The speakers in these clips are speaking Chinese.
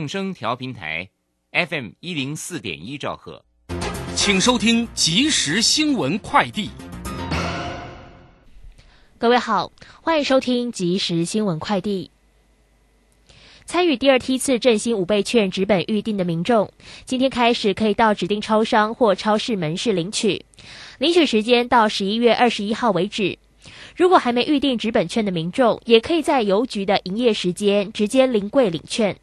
正声调频台，FM 一零四点一兆赫，请收听即时新闻快递。各位好，欢迎收听即时新闻快递。参与第二梯次振兴五倍券纸本预定的民众，今天开始可以到指定超商或超市门市领取，领取时间到十一月二十一号为止。如果还没预定纸本券的民众，也可以在邮局的营业时间直接临柜领券。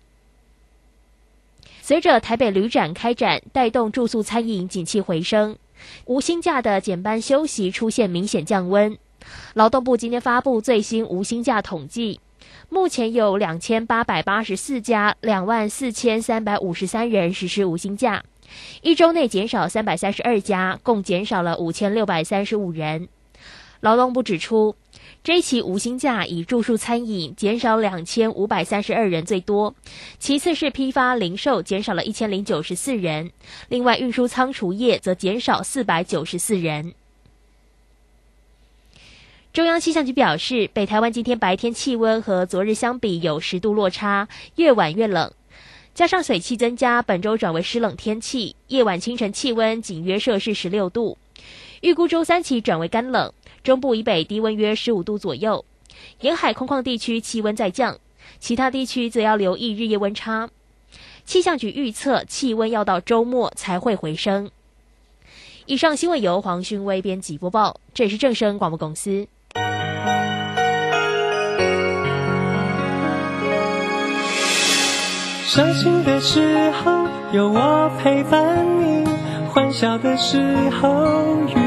随着台北旅展开展，带动住宿餐饮景气回升，无薪假的减班休息出现明显降温。劳动部今天发布最新无薪假统计。目前有两千八百八十四家，两万四千三百五十三人实施无薪假，一周内减少三百三十二家，共减少了五千六百三十五人。劳动部指出，这一期无薪假以住宿餐饮减少两千五百三十二人最多，其次是批发零售减少了一千零九十四人，另外运输仓储业则减少四百九十四人。中央气象局表示，北台湾今天白天气温和昨日相比有十度落差，越晚越冷。加上水汽增加，本周转为湿冷天气，夜晚清晨气温仅约摄氏十六度。预估周三起转为干冷，中部以北低温约十五度左右，沿海空旷地区气温再降，其他地区则要留意日夜温差。气象局预测气温要到周末才会回升。以上新闻由黄勋威编辑播报，这里是正声广播公司。伤心的时候有我陪伴你，欢笑的时候与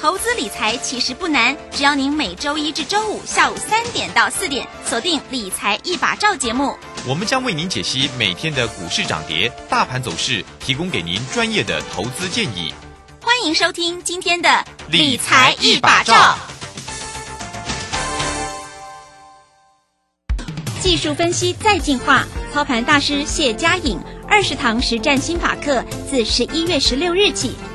投资理财其实不难，只要您每周一至周五下午三点到四点锁定《理财一把照》节目，我们将为您解析每天的股市涨跌、大盘走势，提供给您专业的投资建议。欢迎收听今天的《理财一把照》。技术分析再进化，操盘大师谢佳颖二十堂实战心法课，自十一月十六日起，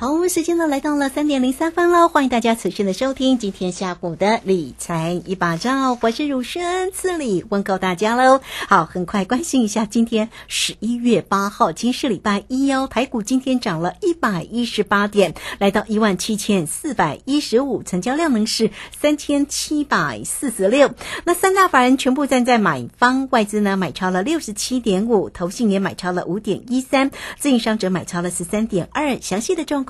好，我们时间呢来到了三点零三分了，欢迎大家持续的收听今天下午的理财一把照，我是汝轩，这里问候大家喽。好，很快关心一下今天十一月八号，今天是礼拜一哦，台股今天涨了一百一十八点，来到一万七千四百一十五，成交量呢是三千七百四十六。那三大法人全部站在买方，外资呢买超了六十七点五，投信也买超了五点一三，自营商则买超了十三点二。详细的状况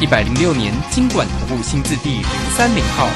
一百零六年，金管投顾新字第零三零号。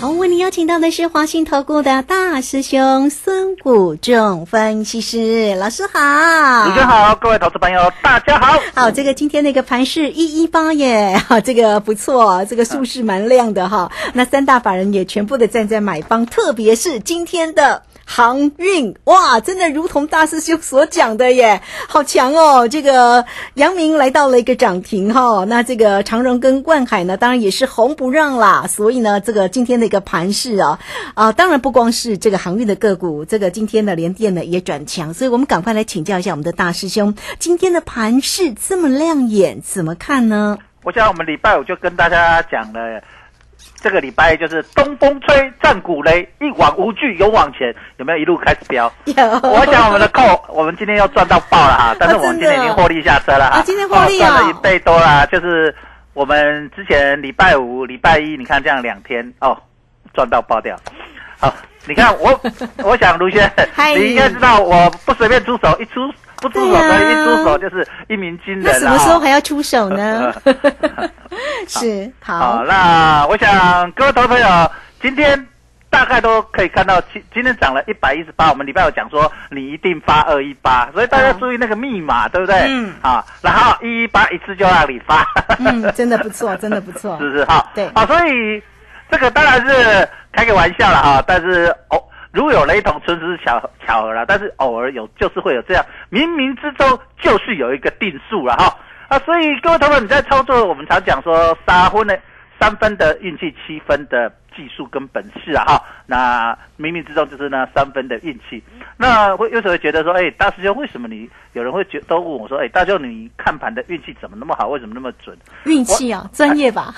好，为您邀请到的是华信投顾的大师兄孙谷仲分析师老师好，主持好，各位投资朋友大家好。好，这个今天那个盘是一一八耶，哈，这个不错，这个数是蛮亮的哈。那三大法人也全部的站在买方，特别是今天的。航运哇，真的如同大师兄所讲的耶，好强哦！这个阳明来到了一个涨停哈，那这个长荣跟万海呢，当然也是红不让啦。所以呢，这个今天的一个盘势啊啊，当然不光是这个航运的个股，这个今天的连电呢也转强，所以我们赶快来请教一下我们的大师兄，今天的盘势这么亮眼，怎么看呢？我想我们礼拜五就跟大家讲了，这个礼拜就是东风吹，战鼓擂，一往无惧，勇往前，有没有一路开始飙？有，我想我们的扣，我们今天要赚到爆了哈，但是我们今天已经获利下车了哈，啊今天获利啊。哦赚了一倍多啦，就是我们之前礼拜五、礼拜一，你看这样两天哦，赚到爆掉。好，你看我，我想卢轩，你应该知道，我不随便出手，一出不出手的，一出手就是一鸣惊人了哈。什么时候还要出手呢？是好，好，那我想各位投资朋友，今天大概都可以看到，今今天涨了一百一十八。我们礼拜有讲说，你一定发二一八，所以大家注意那个密码，对不对？嗯啊，然后一一八一次就让你发，嗯，真的不错，真的不错，是不是好？对好，所以这个当然是开个玩笑了哈，但是哦。如有雷同，纯属是巧巧合啦。但是偶尔有，就是会有这样，冥冥之中就是有一个定数了哈。啊，所以各位同学，你在操作，我们常讲说三分的三分的运气，七分的技术跟本事啊哈。那冥冥之中就是那三分的运气。那会有时候会觉得说，哎，大师兄，为什么你有人会觉都问我说，哎，大师兄你看盘的运气怎么那么好？为什么那么准？运气啊，专业吧？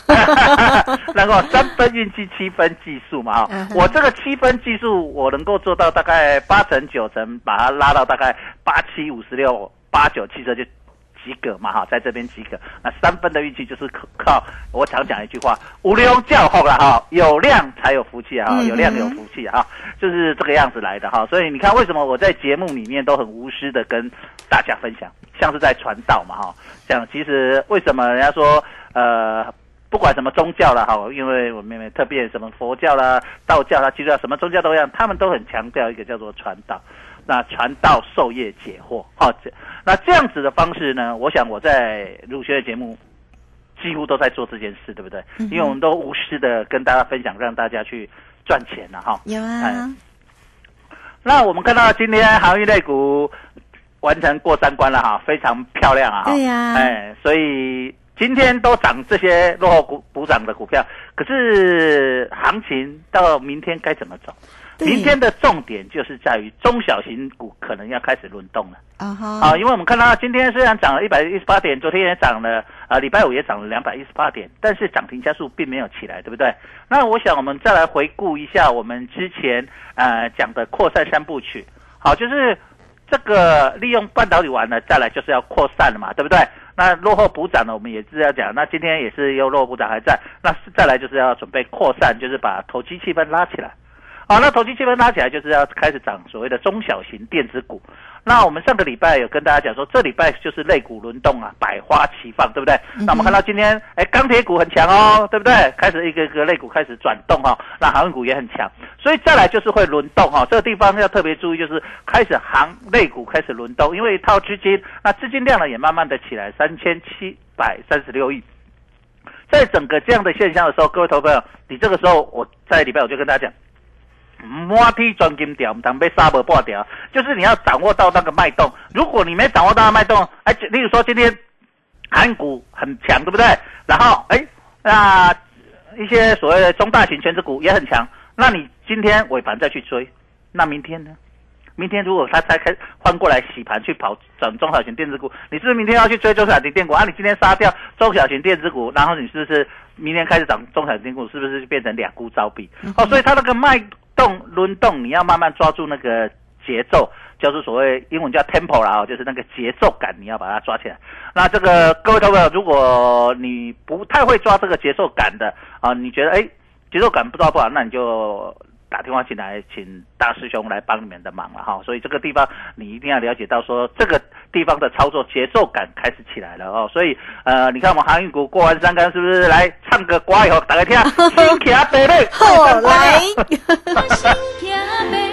然 后三分运气，七分技术嘛我这个七分技术，我能够做到大概八成九成，把它拉到大概八七五十六八九七折就及格嘛哈，在这边及格。那三分的运气就是靠靠我常讲一句话，无量教后了哈，有量才有福气啊，有量有福气啊，就是这个样子来的哈。所以你看，为什么我在节目里面都很无私的跟大家分享，像是在传道嘛哈。这样其实为什么人家说呃。不管什么宗教了，哈，因为我妹妹特别什么佛教啦、道教啦、基督教，什么宗教都一样，他们都很强调一个叫做传道。那传道授业解惑，哈，这那这样子的方式呢，我想我在入学的节目几乎都在做这件事，对不对？因为我们都无私的跟大家分享，让大家去赚钱了哈。有哎啊，那我们看到今天航运类股完成过三关了哈，非常漂亮啊！对呀哎，所以今天都涨这些落后股补涨的股票，可是行情到明天该怎么走？对明天的重点就是在于中小型股可能要开始轮动了。啊哈，啊，因为我们看到今天虽然涨了一百一十八点，昨天也涨了，啊，礼拜五也涨了两百一十八点，但是涨停加速并没有起来，对不对？那我想我们再来回顾一下我们之前呃讲的扩散三部曲，好，就是这个利用半导体完了，再来就是要扩散了嘛，对不对？那落后补涨呢，我们也是要讲，那今天也是又落后补涨还在，那再来就是要准备扩散，就是把投机气氛拉起来。好，那投机气氛拉起来，就是要开始涨所谓的中小型电子股。那我们上个礼拜有跟大家讲说，这礼拜就是类股轮动啊，百花齐放，对不对？那我们看到今天，哎，钢铁股很强哦，对不对？开始一个一个类股开始转动哈、哦，那航运股也很强，所以再来就是会轮动哈、哦。这个地方要特别注意，就是开始行类股开始轮动，因为一套资金，那资金量呢也慢慢的起来，三千七百三十六亿。在整个这样的现象的时候，各位投资朋友，你这个时候我在礼拜我就跟大家讲。摸梯转金条，当被杀不破掉，就是你要掌握到那个脉动。如果你没掌握到脉动，哎，例如说今天韩股很强，对不对？然后哎，那一些所谓的中大型全值股也很强，那你今天尾盘再去追，那明天呢？明天如果它再开换过来洗盘去跑整中小型电子股，你是不是明天要去追中小型电子股啊？你今天杀掉中小型电子股，然后你是不是明天开始涨中小型电股，是不是就变成两股招比？哦，所以它那个脉动轮动，你要慢慢抓住那个节奏，就是所谓英文叫 tempo 啦，哦，就是那个节奏感，你要把它抓起来。那这个各位投朋友，如果你不太会抓这个节奏感的啊，你觉得哎节奏感不抓不好，那你就。打电话进来，请大师兄来帮你们的忙了哈。所以这个地方你一定要了解到，说这个地方的操作节奏感开始起来了哦。所以呃，你看我们航运股过完三竿，是不是？来唱个歌以后，大家听，新起啊，贝贝，后来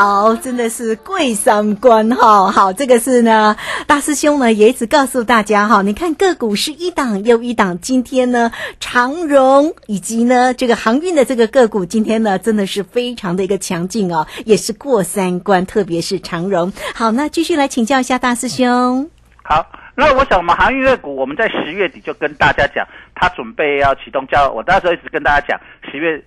好，真的是贵三关哈。好，这个是呢，大师兄呢也一直告诉大家哈，你看个股是一档又一档。今天呢，长荣以及呢这个航运的这个个股，今天呢真的是非常的一个强劲哦，也是过三关，特别是长荣。好，那继续来请教一下大师兄。好，那我想我们航运类股，我们在十月底就跟大家讲，他准备要启动交，我那时候一直跟大家讲，十月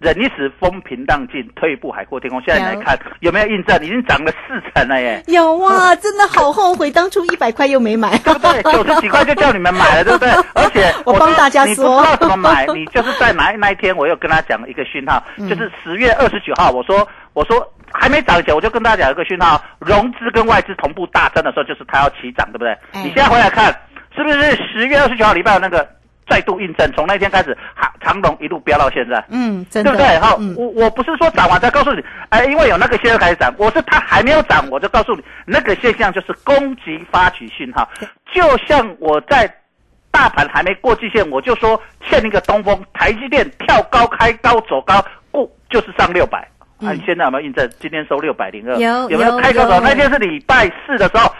忍一时风平浪静，退一步海阔天空。现在来看有没有印证？已经涨了四成了耶！有哇，真的好后悔，当初一百块又没买。对不对？九十几块就叫你们买了，对不对？而且我帮大家说你不说知道怎么买，你就是在哪那一天，我又跟他讲一个讯号，嗯就是十月二十九号，我说我说还没涨以前，我就跟大家讲一个讯号，融资跟外资同步大增的时候，就是它要起涨，对不对？哎你现在回来看，是不是十月二十九号礼拜有那个再度印证？从那天开始，长长龙一路飙到现在。嗯，真的，对不对？好，嗯我我不是说涨完再告诉你，哎，因为有那个现象开始涨，我是它还没有涨，我就告诉你，那个现象就是攻击发起讯号，就像我在大盘还没过季线，我就说欠一个东风，台积电跳高开高走高，过就是上六百。啊，嗯你现在有没有印证？今天收六百零二，有有没有有开高走？那天是礼拜四的时候，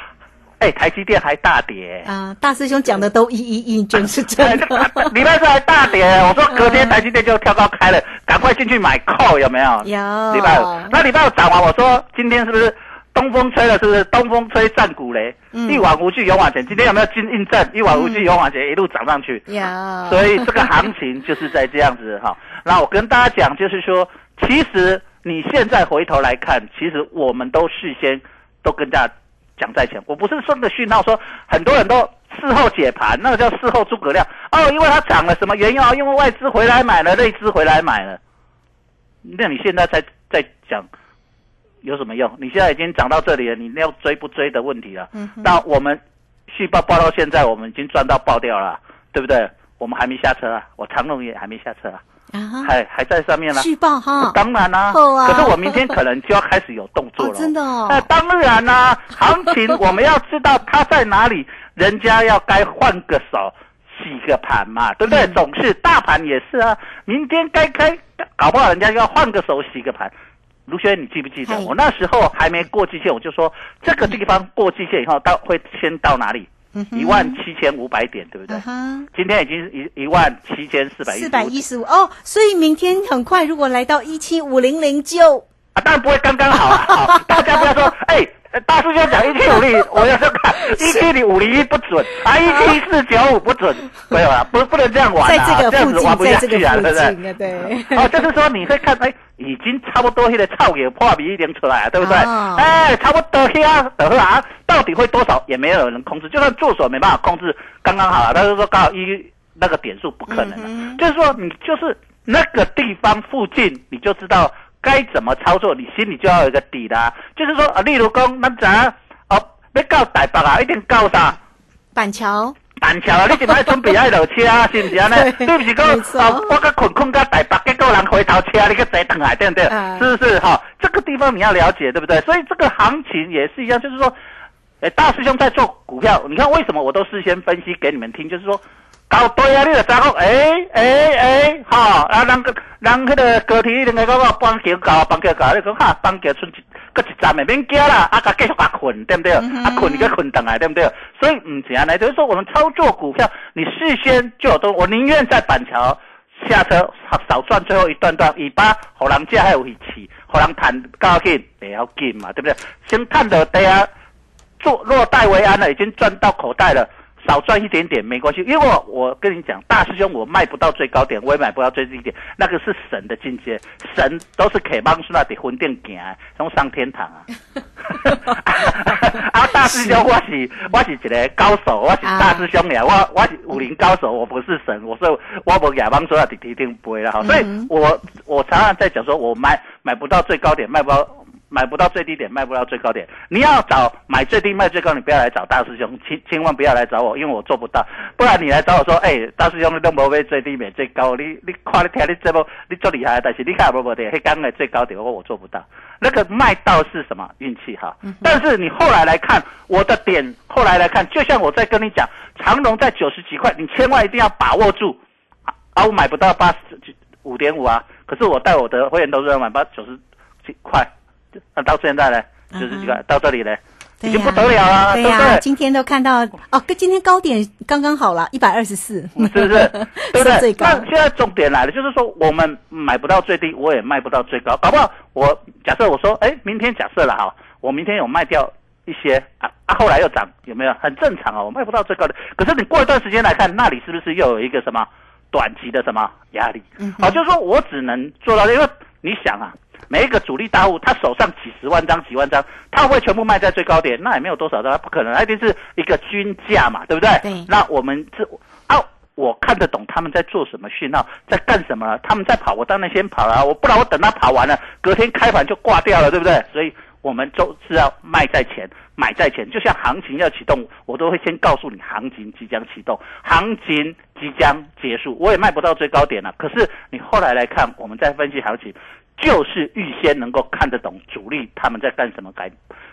哎，台积电还大跌。啊，大师兄讲的都一一印证是真哎的。礼拜四还大跌，我说隔天台积电就跳高开了，赶快进去买 call 有没有？有礼拜五，那礼拜五涨完，我说今天是不是东风吹了？是不是东风吹战鼓雷？嗯一往无际勇往前。今天有没有进印证？一往无际勇往前，一路涨上去。有，所以这个行情就是在这样子哈。那我跟大家讲，就是说，其实你现在回头来看，其实我们都事先都跟大家讲在前。我不是说个讯号，说很多人都事后解盘，那个叫事后诸葛亮。哦，因为它涨了什么原因啊？因为外资回来买了，内资回来买了。那你现在在在讲有什么用？你现在已经涨到这里了，你要追不追的问题了。嗯那我们续报报到现在，我们已经赚到爆掉了，对不对？我们还没下车啊，我长隆也还没下车啊，啊，还还在上面呢、续报哈，当然啦、可是我明天可能就要开始有动作了。哦真的哦那当然啦、行情我们要知道它在哪里，人家要该换个手。洗个盘嘛，对不对？嗯总是大盘也是啊，明天该开，搞不好人家要换个手洗个盘。卢轩，你记不记得我那时候还没过季线，我就说这个地方过季线以后到会先到哪里？一万七千五百点，对不对？今天已经一一万七千四百四百一十五哦，所以明天很快，如果来到一七五零零就啊，当然不会刚刚好啊！好，大家不要说，哎、呃大师兄讲一七五零，我要说看一七五零一不准啊，一七四九五不准，没有啦，不不能这样玩在啊，这样子玩，不下去啊，对不附对？哦，就是说你会看，哎，已经差不多那个草也破比一点出来了，对不对？哦哎，差不多呀，等会啊，到底会多少也没有人控制，就算助手没办法控制，刚刚好啊，但是说刚好一那个点数不可能、就是说你就是那个地方附近，你就知道该怎么操作，你心里就要有一个底啦、就是说啊，例如讲，咱咱哦，要到台北啊，一定到啥？板桥板桥啊，你今摆准备爱落车啊，是不是安尼？对对不是讲没错啊，我甲困困到台北，结果人回头车你个坐等来，对不对？啊是不是哈？这个地方你要了解，对不对？所以这个行情也是一样，就是说，哎，大师兄在做股票，你看为什么我都事先分析给你们听，就是说。搞对啊！你就知讲，哎哎哎，哈啊，人个人迄个高铁两个嗰个帮桥搞，帮桥搞，你讲哈，帮桥剩一，搁一站的免惊啦，啊，甲继续甲困，对不对？嗯啊，困你个困等来，对不对？所以唔是安尼，就是说我们操作股票，你事先就有东，我宁愿在板桥下车少少赚最后一段段，尾巴互人家还有一起，互人赚高兴，不要紧嘛，对不对？先看到底啊，做落袋为安了，已经赚到口袋了。少赚一点点没关系，因为我我跟你讲，大师兄我卖不到最高点，我也买不到最低点，那个是神的境界，神都是可以帮助那得魂殿行，从上天堂啊。啊，大师兄我是我是一个高手，我是大师兄呀，我我是武林高手，我不是神，我是我无亚帮说要提定杯了哈，所以嗯我我常常在讲说，我买买不到最高点，卖不到。买不到最低点，卖不到最高点。你要找买最低卖最高，你不要来找大师兄，千千万不要来找我，因为我做不到。不然你来找我说，哎、大师兄你都无买最低买最高，你你看你听你这么你做厉害，但是你看无无的，黑刚的最高点，我我做不到。那个卖到是什么运气哈？但是你后来来看我的点，后来来看，就像我在跟你讲，长隆在九十几块，你千万一定要把握住。啊，啊我买不到八十五点五啊，可是我带我的会员都是买八九十几块。那、到现在呢，就是这个、嗯到这里呢，对已经不得了了，对呀？今天都看到哦，跟今天高点刚刚好了，一百二十四，是不是？对不是最对？高那现在重点来了，就是说我们买不到最低，我也卖不到最高，搞不好我假设我说，哎，明天假设了哈，我明天有卖掉一一些啊啊，后来又涨，有没有？很正常哦，我卖不到最高的。可是你过一段时间来看，那里是不是又有一个什么短期的什么压力？嗯好、就是说我只能做到，因为你想啊，每一个主力大户他手上几十万张、几万张，他会全部卖在最高点？那也没有多少张，他不可能，他一定是一个均价嘛，对不对？对那我们这啊。我看得懂他们在做什么讯号，在干什么？他们在跑，我当然先跑了啊。我不然我等他跑完了，隔天开盘就挂掉了，对不对？所以我们都是要卖在前，买在前。就像行情要启动，我都会先告诉你行情即将启动，行情即将结束。我也卖不到最高点了，可是你后来来看，我们再分析行情，就是预先能够看得懂主力他们在干什么，该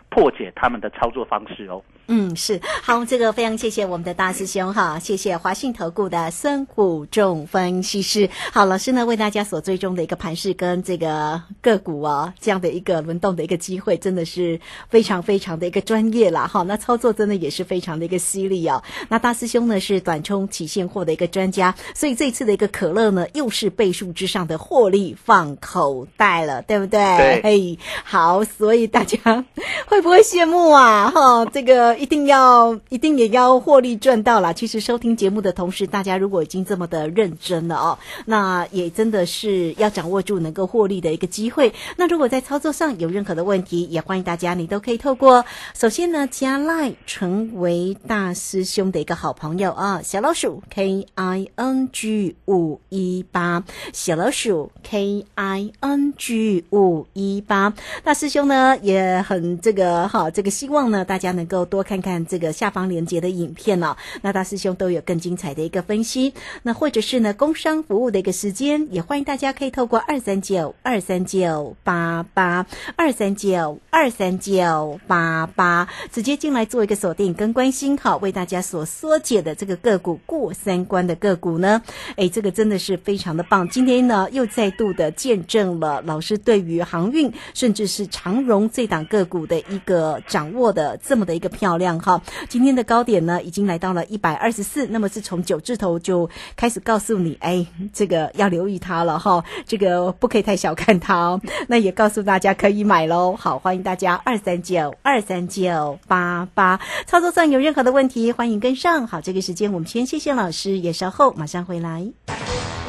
破解他们的操作方式哦。嗯，是好，这个非常谢谢我们的大师兄哈，谢谢华信投顾的孙虎仲分析师。好，老师呢为大家所追踪的一个盘势跟这个个股哦，这样的一个轮动的一个机会，真的是非常非常的一个专业啦哈。那操作真的也是非常的一个犀利哦。那大师兄呢是短冲起现货的一个专家，所以这次的一个可乐呢又是倍数之上的获利放口袋了，对不对？对嘿，好，所以大家会会不会羡慕啊？哈，这个一定要，一定也要获利赚到啦。其实收听节目的同时，大家如果已经这么的认真了哦，那也真的是要掌握住能够获利的一个机会。那如果在操作上有任何的问题，也欢迎大家，你都可以透过首先呢加 Line 成为大师兄的一个好朋友啊，小老鼠 K I N G 五一八，小老鼠 K I N G 五一八。大师兄呢也很这个哈，这个希望呢大家能够多看看这个下方链接的影片哦。那大师兄都有更精彩的一个分析，那或者是呢工商服务的一个时间，也欢迎大家可以透过二三九二三九八八二三九二三九八八直接进来做一个锁定跟关心，好为大家所缩解的这个个股过三关的个股呢，哎，这个真的是非常的棒。今天呢又再度的见证了老师对于航运甚至是长荣这档个股的一一个掌握的这么的一个漂亮哈。今天的高点呢已经来到了一百二十四，那么是从九字头就开始告诉你，哎，这个要留意它了哈，这个不可以太小看它哦。那也告诉大家可以买喽。好，欢迎大家二三九二三九八八，操作上有任何的问题，欢迎跟上。好，这个时间我们先谢谢老师，也稍后马上回来。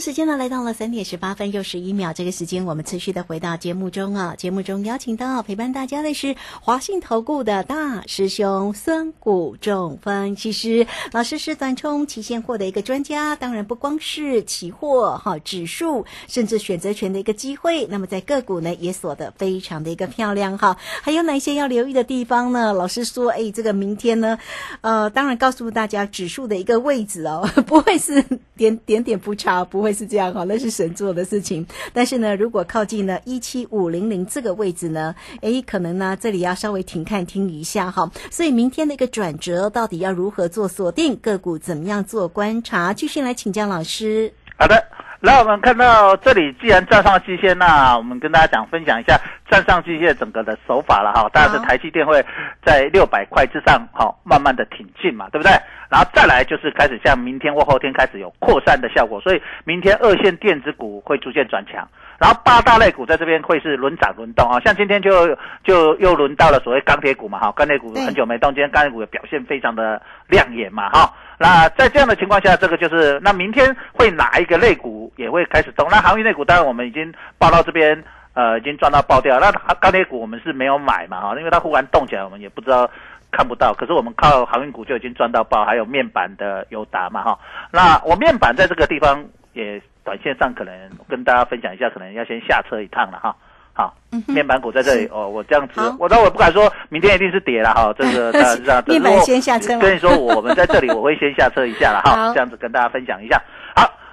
时间呢来到了三点十八分又十一秒，这个时间我们持续的回到节目中啊。节目中邀请到陪伴大家的是华信投顾的大师兄孙谷仲分析师老师，是短冲期现货的一个专家，当然不光是期货哈，指数甚至选择权的一个机会。那么在个股呢也锁得非常的一个漂亮哈。还有哪些要留意的地方呢？老师说，哎，这个明天呢，呃，当然告诉大家指数的一个位置哦，不会是点点点不差。不会是这样哈，那是神做的事情。但是呢，如果靠近呢一七五零零这个位置呢，诶，可能呢这里要稍微停看听一下哈。所以明天的一个转折到底要如何做锁定个股，怎么样做观察？继续来请教老师。好的，来我们看到这里，既然站上季线，那我们跟大家讲分享一下站上季线整个的手法了哈。当然是台积电会在六百块之上，好，慢慢的挺进嘛，对不对？然后再来就是开始像明天或后天开始有扩散的效果，所以明天二线电子股会逐渐转强。然后八大类股在这边会是轮涨轮动啊，像今天就就又轮到了所谓钢铁股嘛哈，钢铁股很久没动，今天钢铁股的表现非常的亮眼嘛哈。那在这样的情况下，这个就是那明天会哪一个类股也会开始动？那航运类股当然我们已经报到这边，呃，已经赚到爆掉。那钢铁股我们是没有买嘛哈，因为它忽然动起来，我们也不知道看不到。可是我们靠航运股就已经赚到爆，还有面板的友达嘛哈。那我面板在这个地方也短线上可能跟大家分享一下，可能要先下车一趟了哈。好，面板股在这里哦，我这样子，我那我不敢说明天一定是跌了哈，这个当然是 这样。面板先下车跟你说，我们在这里我会先下车一下了哈，这样子跟大家分享一下。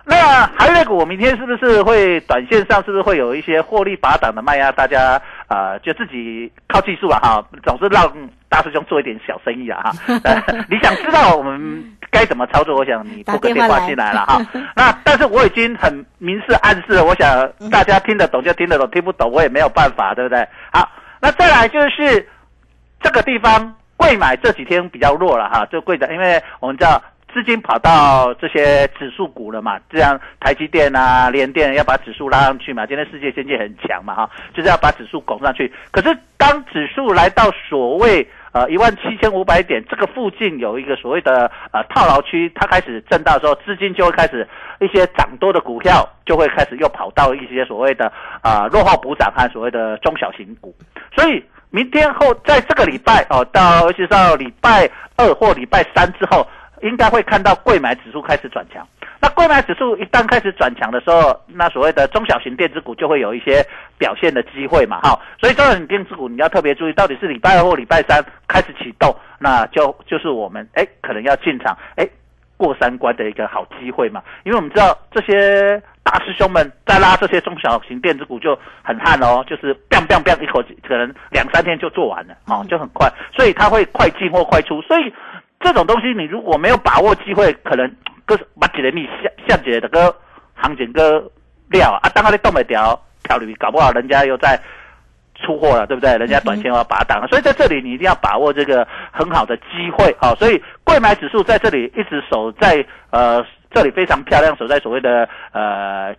好，那海月股，我明天是不是会短线上是不是会有一些获利拔档的卖压？大家啊、呃就自己靠技术啊哈，总是让大师兄做一点小生意啊哈。呃你想知道我们该怎么操作？我想你拨个电话进来了哈。那但是我已经很明示暗示了，我想大家听得懂就听得懂，听不懂我也没有办法，对不对？好，那再来就是这个地方贵买这几天比较弱了哈，就贵的，因为我们知道资金跑到这些指数股了嘛，这样台积电啊、联电要把指数拉上去嘛，今天世界经济很强嘛哈，就是要把指数拱上去。可是当指数来到所谓呃一万七千五百点这个附近有一个所谓的呃套牢区，它开始震荡的时候，资金就会开始一些涨多的股票就会开始又跑到一些所谓的、呃落后补涨和所谓的中小型股，所以。明天后，在这个礼拜哦，到尤其是到礼拜二或礼拜三之后，应该会看到贵买指数开始转强。那贵买指数一旦开始转强的时候，那所谓的中小型电子股就会有一些表现的机会嘛，哈。所以中小型电子股你要特别注意，到底是礼拜二或礼拜三开始启动，那就就是我们哎可能要进场哎过三关的一个好机会嘛。因为我们知道这些大师兄们在拉这些中小型电子股就很悍哦，就是 biang biang biang 一口气可能两三天就做完了，哦，就很快，所以它会快进或快出，所以这种东西你如果没有把握机会，可能个把几个你下下几的个行情个料啊，当它的动不掉跳里，搞不好人家又在。出货了，对不对？人家短线要把它挡了，所以在这里你一定要把握这个很好的机会啊、所以贵买指数在这里一直守在呃这里非常漂亮，守在所谓的呃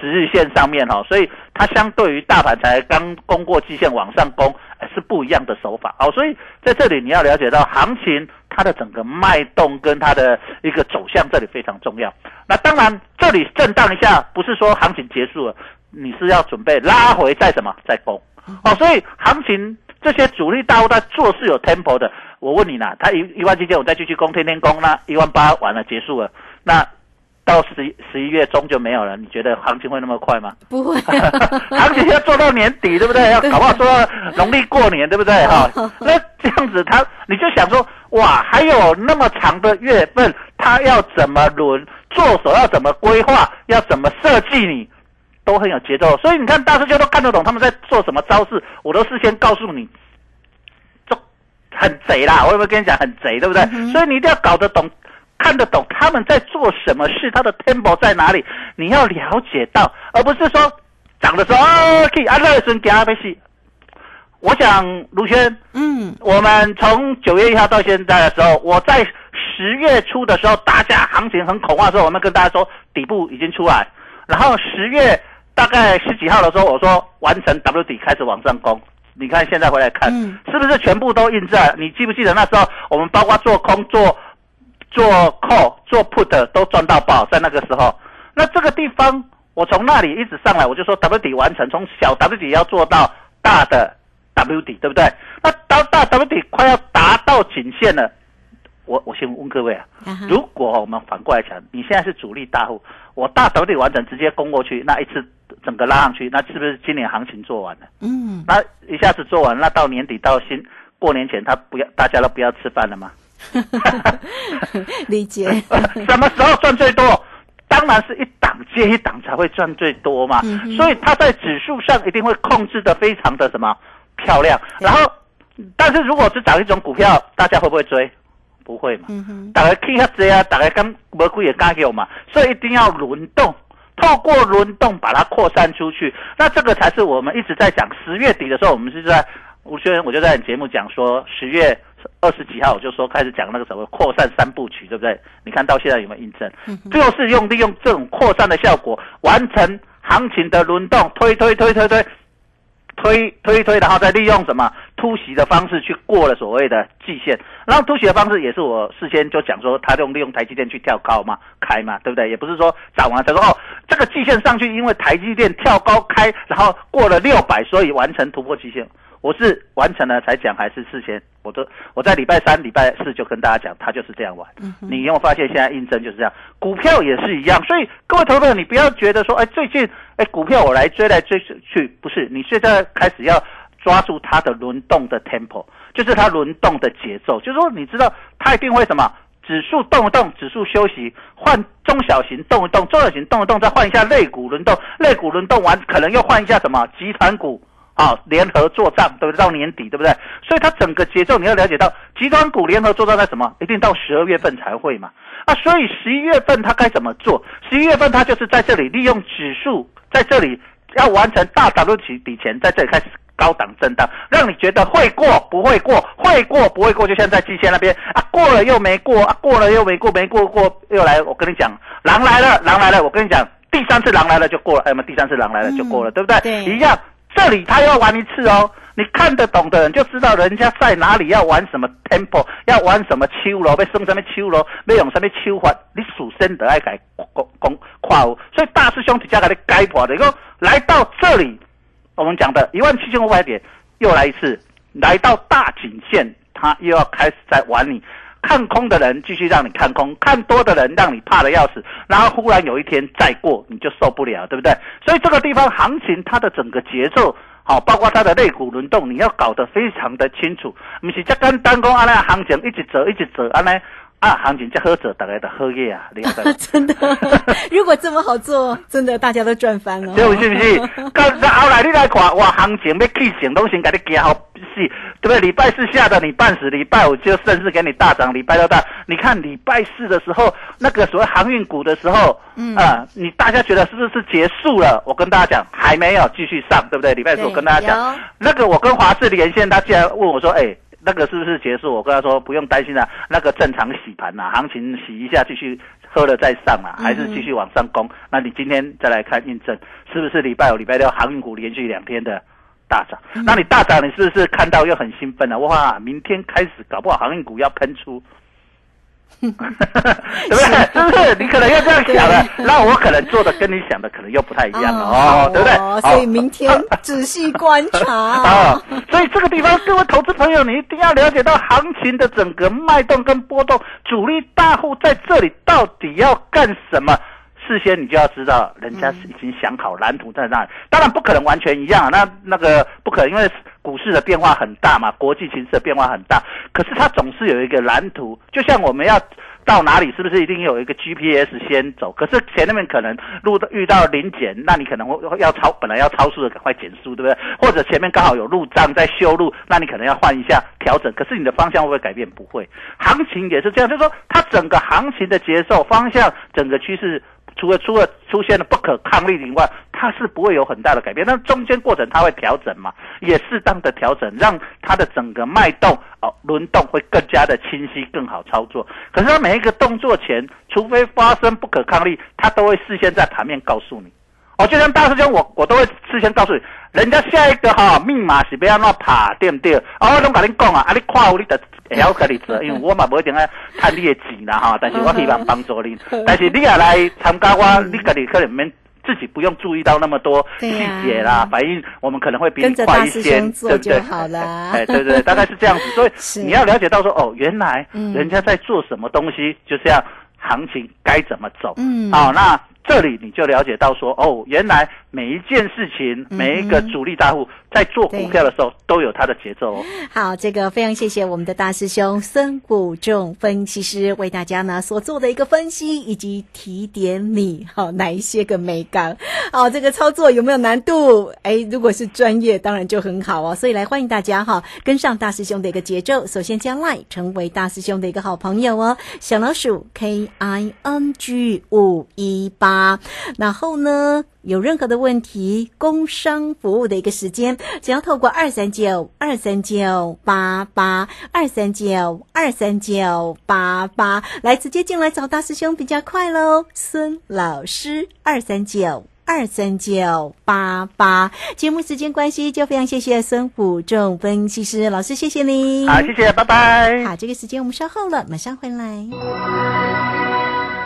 十日线上面哈、所以它相对于大盘才刚攻过季线往上攻，是不一样的手法哦。所以在这里你要了解到行情它的整个脉动跟它的一个走向，这里非常重要。那当然这里震荡一下，不是说行情结束了。你是要准备拉回再什么再攻哦，所以行情这些主力大户在做是有 tempo 的。我问你呢，他一一万七千我再继续攻，天天攻，那一万八完了结束了，那到十一十一月中就没有了。你觉得行情会那么快吗？不会，行情要做到年底，对不对？要 搞不好做到农历过年，对不对？哈、那这样子他你就想说，哇，还有那么长的月份，他要怎么轮做手，要怎么规划，要怎么设计你？都很有节奏，所以你看大师兄都看得懂他们在做什么招式，我都事先告诉你，这很贼啦，我有没有跟你讲很贼，对不对？所以你一定要搞得懂，看得懂他们在做什么事，他的 tempo 在哪里，你要了解到，而不是说涨的时候哦，可以啊，热身给他被戏。我想卢轩，嗯，我们从九月一号到现在的时候，我在十月初的时候，大家行情很恐慌的时候，我们跟大家说底部已经出来，然后十月大概十几号的时候，我说完成 W 底开始往上攻。你看现在回来看，嗯是不是全部都印证？你记不记得那时候我们包括做空、做做 call、做 put 都赚到爆，在那个时候。那这个地方，我从那里一直上来，我就说 W 底完成，从小 W 底要做到大的 W 底，对不对？那到大 W 底快要达到颈线了，我我先问各位啊，如果我们反过来讲，你现在是主力大户，我大 W 底完整直接攻过去，那一次整个拉上去，那是不是今年行情做完了？嗯，那一下子做完，那到年底到新过年前，他不要大家都不要吃饭了吗？理解，什么时候赚最多？当然是一档接一档才会赚最多嘛。嗯所以它在指数上一定会控制的非常的什么漂亮。然后，但是如果是找一种股票，大家会不会追？不会嘛。大家可以下追啊，大家跟玫瑰也刚有嘛，所以一定要轮动，透过轮动把它扩散出去。那这个才是我们一直在讲。十月底的时候，我们是在吴轩，我就在你节目讲说，十月二十几号我就说开始讲那个什么扩散三部曲，对不对？你看到现在有没有印证？就是用利用这种扩散的效果，完成行情的轮动，推推推推推。推推推，然后再利用什么？突袭的方式去过了所谓的季线，然后突袭的方式也是我事先就讲说，他用利用台积电去跳高嘛，开嘛，对不对？也不是说涨完才说哦，这个季线上去，因为台积电跳高开，然后过了六百，所以完成突破季线。我是完成了才讲，还是事先？我都我在礼拜三、礼拜四就跟大家讲，他就是这样玩。你有没有发现现在印证就是这样？股票也是一样，所以各位投资者，你不要觉得说，哎，最近哎股票我来追来追去，不是，你现在开始要抓住它的轮动的 tempo，就是它轮动的节奏，就是说你知道它一定会什么指数动一动，指数休息，换中小型动一动，中小型动一动，再换一下类股轮动，类股轮动完，可能又换一下什么集团股。啊，联合作战，对不对？到年底，对不对？所以它整个节奏你要了解到，集团股联合作战在什么？一定到十二月份才会嘛。啊，所以十一月份它该怎么做？十一月份它就是在这里利用指数，在这里要完成大涨入起底前，在这里开始高档震荡，让你觉得会过不会过，会过不会过，就像在季线那边啊，过了又没过，啊，过了又没过，没过过又来。我跟你讲，狼来了，狼来了。我跟你讲，第三次狼来了就过了，哎嘛，第三次狼来了就过了，对不对？对一样。这里他要玩一次哦，你看得懂的人就知道人家在哪里要玩什么 tempo，要玩什么秋楼，被升什么秋楼，要用什么秋法，你首先得爱改讲讲跨哦。所以大师兄底下给你改破的，说来到这里，我们讲的一万七千五百点又来一次，来到大颈线，他又要开始在玩你。看空的人继续让你看空，看多的人让你怕的要死，然后忽然有一天再过你就受不了，对不对？所以这个地方行情它的整个节奏，好，包括它的肋骨轮动，你要搞得非常的清楚，不是这跟单工安那行情一直走一直走安那啊，行情这喝者大概的喝夜啊，你看真的，如果这么好做，真的大家都赚翻了。对不是不是？刚后来你来看，哇，行情要起行，都先给你加好死，对不对？礼拜四下的你半死，礼拜五就甚至给你大涨，礼拜六大。你看礼拜四的时候，那个所谓航运股的时候，嗯啊，你大家觉得是不是结束了？我跟大家讲，还没有，继续上，对不对？礼拜四我跟大家讲，那个我跟华视连线，他竟然问我说，哎。那个是不是结束？我跟他说不用担心了，那个正常洗盘呐，行情洗一下，继续喝了再上啊，还是继续往上攻？那你今天再来看印证，是不是礼拜五、礼拜六航运股连续两天的大涨？那你大涨，你是不是看到又很兴奋了？哇，明天开始搞不好航运股要喷出。对不对？是不是？你可能要这样想的，那我可能做的跟你想的可能又不太一样了哦，对不对？所以明天 仔细观察啊。所以这个地方，各位投资朋友，你一定要了解到行情的整个脉动跟波动，主力大户在这里到底要干什么？事先你就要知道，人家是已经想好蓝图在那里。当然不可能完全一样，那那个不可能，因为股市的变化很大嘛，国际形势的变化很大。可是它总是有一个蓝图，就像我们要到哪里，是不是一定有一个 GPS 先走？可是前面可能路遇到临检，那你可能会要超，本来要超速的赶快减速，对不对？或者前面刚好有路障在修路，那你可能要换一下调整。可是你的方向会不会改变？不会。行情也是这样，就是说它整个行情的节奏方向，整个趋势。除了除了出现了不可抗力以外，它是不会有很大的改变。那中间过程它会调整嘛，也适当的调整，让它的整个脉动哦轮动会更加的清晰，更好操作。可是它每一个动作前，除非发生不可抗力，它都会事先在盘面告诉你。哦，就像大师兄，我我都会事先告诉你，人家下一个哈密码是不要乱爬，对不对？哦，我拢跟你讲啊，啊你看有你的。也要跟你做，因为我嘛不一定爱贪你的钱啦哈，但是我希望帮助你。但是你也来参加我，你跟你可能免自己不用注意到那么多细节啦，反应我们可能会比你快一些，对不对？好了，哎，对对，大概是这样子。所以 你要了解到说，哦，原来人家在做什么东西，就是要行情该怎么走。嗯，好，那。这里你就了解到说，哦，原来每一件事情，每一个主力大户在做股票的时候都有它的节奏哦。好，这个非常谢谢我们的大师兄孙谷仲分析师为大家呢所做的一个分析以及提点你，好哪一些个美感，好这个操作有没有难度？哎，如果是专业，当然就很好哦。所以来欢迎大家哈，跟上大师兄的一个节奏，首先将 Line 成为大师兄的一个好朋友哦，小老鼠 K I N G 五一八。啊，然后呢，有任何的问题，工商服务的一个时间，只要透过二三九二三九八八二三九二三九八八来直接进来找大师兄比较快喽。孙老师二三九二三九八八，节目时间关系，就非常谢谢孙虎仲分析师老师，谢谢你。好，谢谢，拜拜。好，这个时间我们稍后了，马上回来。